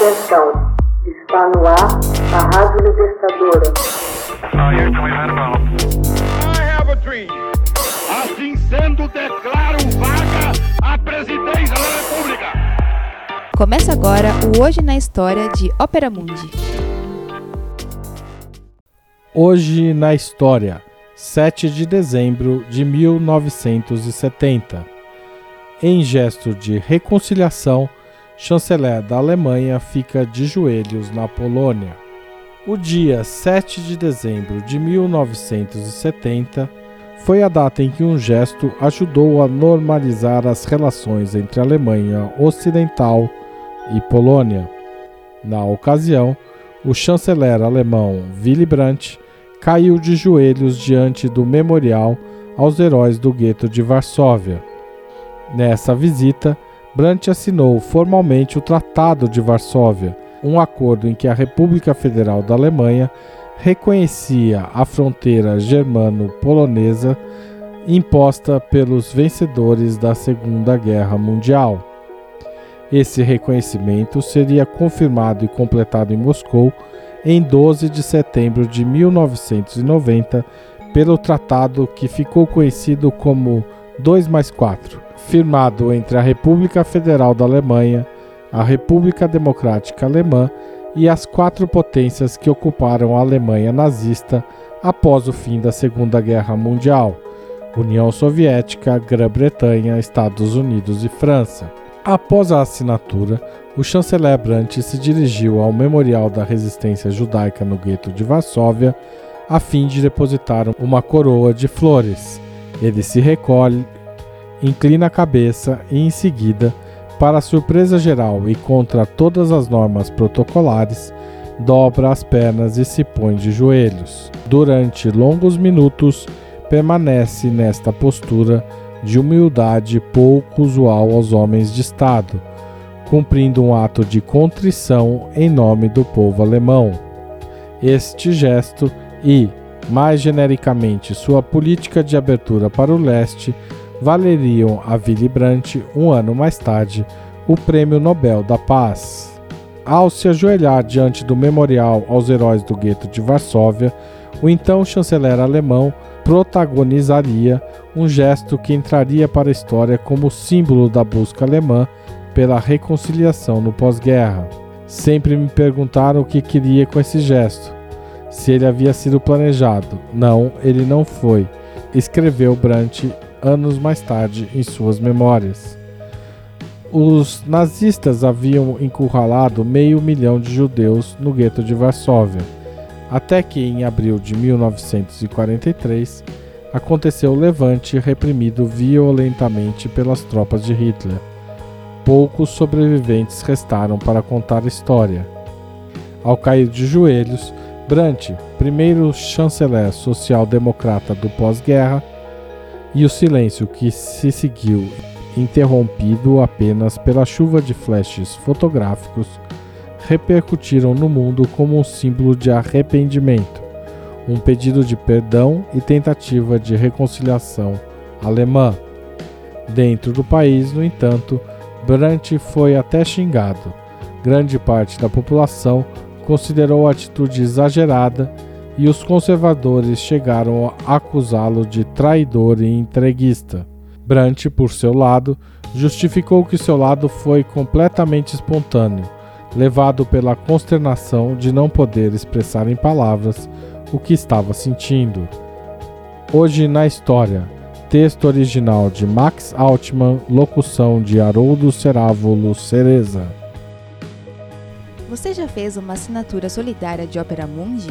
Atenção, está no ar a Rádio Libertadora. Assim sendo, declaro vaga a presidência da República. Começa agora o Hoje na História de Ópera Mundi. Hoje na História, 7 de dezembro de 1970. Em gesto de reconciliação, chanceler da Alemanha fica de joelhos na Polônia. O dia 7 de dezembro de 1970 foi a data em que um gesto ajudou a normalizar as relações entre Alemanha Ocidental e Polônia. Na ocasião, o chanceler alemão Willy Brandt caiu de joelhos diante do memorial aos heróis do gueto de Varsóvia. Nessa visita, Brandt assinou formalmente o Tratado de Varsóvia, um acordo em que a República Federal da Alemanha reconhecia a fronteira germano-polonesa imposta pelos vencedores da Segunda Guerra Mundial. Esse reconhecimento seria confirmado e completado em Moscou em 12 de setembro de 1990 pelo tratado que ficou conhecido como 2 mais 4 firmado entre a República Federal da Alemanha, a República Democrática Alemã e as quatro potências que ocuparam a Alemanha nazista após o fim da Segunda Guerra Mundial: União Soviética, Grã-Bretanha, Estados Unidos e França. Após a assinatura, o chanceler Brandt se dirigiu ao Memorial da Resistência Judaica no gueto de Varsóvia a fim de depositar uma coroa de flores. Ele se recolhe inclina a cabeça e, em seguida, para surpresa geral e contra todas as normas protocolares, dobra as pernas e se põe de joelhos. Durante longos minutos, permanece nesta postura de humildade pouco usual aos homens de Estado, cumprindo um ato de contrição em nome do povo alemão. Este gesto e, mais genericamente, sua política de abertura para o leste valeriam a Willy Brandt, um ano mais tarde, o Prêmio Nobel da Paz. Ao se ajoelhar diante do memorial aos heróis do gueto de Varsóvia, o então chanceler alemão protagonizaria um gesto que entraria para a história como símbolo da busca alemã pela reconciliação no pós-guerra. Sempre me perguntaram o que queria com esse gesto, se ele havia sido planejado. Não, ele não foi, escreveu Brandt anos mais tarde em suas memórias. Os nazistas haviam encurralado meio milhão de judeus no gueto de Varsóvia, até que em abril de 1943 aconteceu o levante reprimido violentamente pelas tropas de Hitler. Poucos sobreviventes restaram para contar a história. Ao cair de joelhos, Brandt, primeiro chanceler social-democrata do pós-guerra, e o silêncio que se seguiu, interrompido apenas pela chuva de flashes fotográficos, repercutiram no mundo como um símbolo de arrependimento, um pedido de perdão e tentativa de reconciliação alemã. Dentro do país, no entanto, Brandt foi até xingado. Grande parte da população considerou a atitude exagerada e os conservadores chegaram a acusá-lo de traidor e entreguista. Brandt, por seu lado, justificou que seu lado foi completamente espontâneo, levado pela consternação de não poder expressar em palavras o que estava sentindo. Hoje na história, texto original de Max Altman, locução de Haroldo Cerávulo Cereza. Você já fez uma assinatura solidária de Opera Mundi?